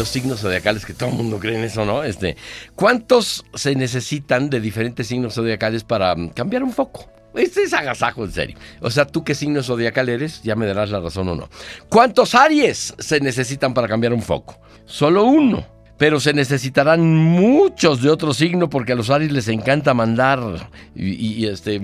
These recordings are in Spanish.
Los signos zodiacales, que todo el mundo cree en eso, ¿no? Este, ¿Cuántos se necesitan de diferentes signos zodiacales para mm, cambiar un foco? Este es agasajo, en serio. O sea, tú qué signo zodiacal eres, ya me darás la razón o no. ¿Cuántos Aries se necesitan para cambiar un foco? Solo uno. Pero se necesitarán muchos de otro signo porque a los Aries les encanta mandar y, este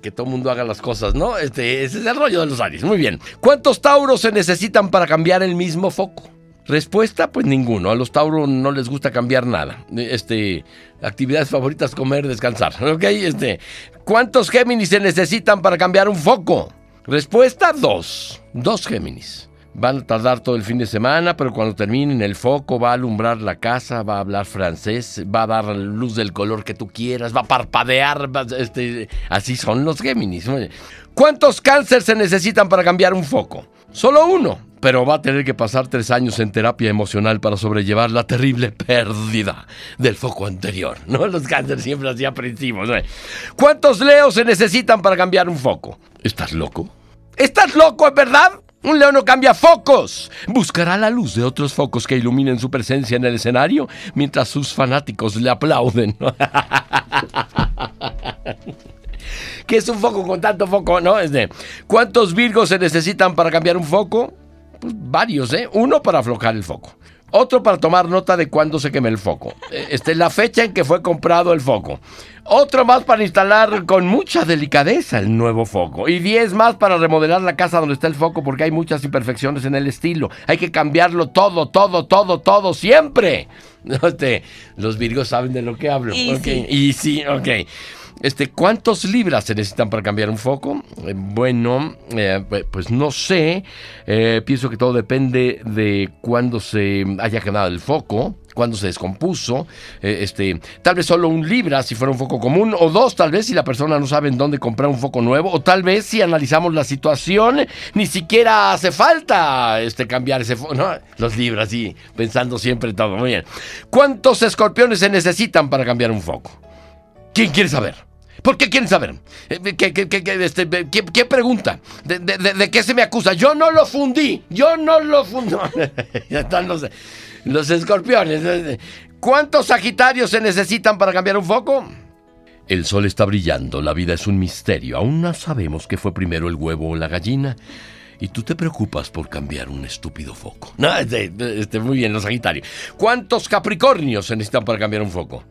que, todo el mundo haga las cosas, ¿no? Este, ese es el rollo de los Aries. Muy bien. ¿Cuántos Tauros se necesitan para cambiar el mismo foco? Respuesta, pues ninguno. A los Tauro no les gusta cambiar nada. Este, actividades favoritas, comer, descansar. ¿Ok? Este, ¿cuántos Géminis se necesitan para cambiar un foco? Respuesta, dos. Dos Géminis. Van a tardar todo el fin de semana, pero cuando terminen el foco va a alumbrar la casa, va a hablar francés, va a dar luz del color que tú quieras, va a parpadear, este, así son los Géminis. ¿Cuántos cáncer se necesitan para cambiar un foco? Solo uno pero va a tener que pasar tres años en terapia emocional para sobrellevar la terrible pérdida del foco anterior. ¿no? Los cánceres siempre así aprensivos. ¿Cuántos leos se necesitan para cambiar un foco? ¿Estás loco? ¿Estás loco, es verdad? Un león no cambia focos. Buscará la luz de otros focos que iluminen su presencia en el escenario mientras sus fanáticos le aplauden. ¿Qué es un foco con tanto foco? ¿No? ¿Cuántos virgos se necesitan para cambiar un foco? Pues varios, ¿eh? Uno para aflojar el foco. Otro para tomar nota de cuándo se queme el foco. Eh, este, la fecha en que fue comprado el foco. Otro más para instalar con mucha delicadeza el nuevo foco. Y diez más para remodelar la casa donde está el foco porque hay muchas imperfecciones en el estilo. Hay que cambiarlo todo, todo, todo, todo, siempre. Este, los virgos saben de lo que hablo. Y sí. Y sí, ok. Este, ¿Cuántos libras se necesitan para cambiar un foco? Eh, bueno, eh, pues no sé. Eh, pienso que todo depende de cuándo se haya quedado el foco, cuándo se descompuso. este, tal vez solo un libra si fuera un foco común, o dos tal vez si la persona no sabe en dónde comprar un foco nuevo, o tal vez si analizamos la situación, ni siquiera hace falta este, cambiar ese foco. ¿no? Los libras, sí, pensando siempre todo. Muy bien. ¿Cuántos escorpiones se necesitan para cambiar un foco? ¿Quién quiere saber? ¿Por qué quieren saber? Eh, ¿Qué, este, pregunta? ¿De, qué se me acusa? Yo no lo fundí. Yo no lo fundí. están los, los escorpiones. ¿Cuántos sagitarios se necesitan para cambiar un foco? El sol está brillando, la vida es un misterio. Aún no sabemos qué fue primero el huevo o la gallina. Y tú te preocupas por cambiar un estúpido foco. No, este, este, muy bien, los sagitarios. ¿Cuántos capricornios se necesitan para cambiar un foco?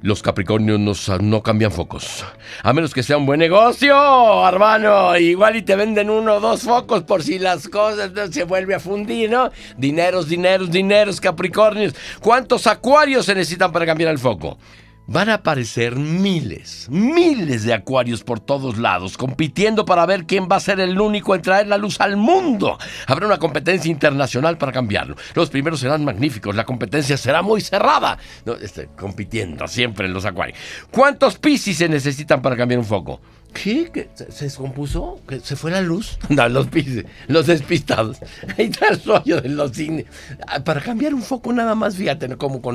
Los Capricornios no, cambian focos. A menos que sea un buen negocio, hermano. Igual y te venden uno o dos focos por si las cosas se vuelve a fundir, ¿no? Dineros, dineros, dineros, Capricornios. ¿Cuántos acuarios se necesitan para cambiar el foco? Van a aparecer miles, miles de acuarios por todos lados, compitiendo para ver quién va a ser el único en traer la luz al mundo. Habrá una competencia internacional para cambiarlo. Los primeros serán magníficos, la competencia será muy cerrada. Este, compitiendo siempre en los acuarios. ¿Cuántos piscis se necesitan para cambiar un foco? ¿Qué? ¿Se descompuso? ¿Que ¿Se fue la luz? No, los piscis, los despistados. Ahí está el rollo de los cines. Ah, para cambiar un foco nada más, fíjate, como con